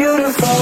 beautiful.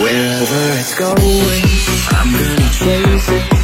Wherever it's going, I'm gonna chase it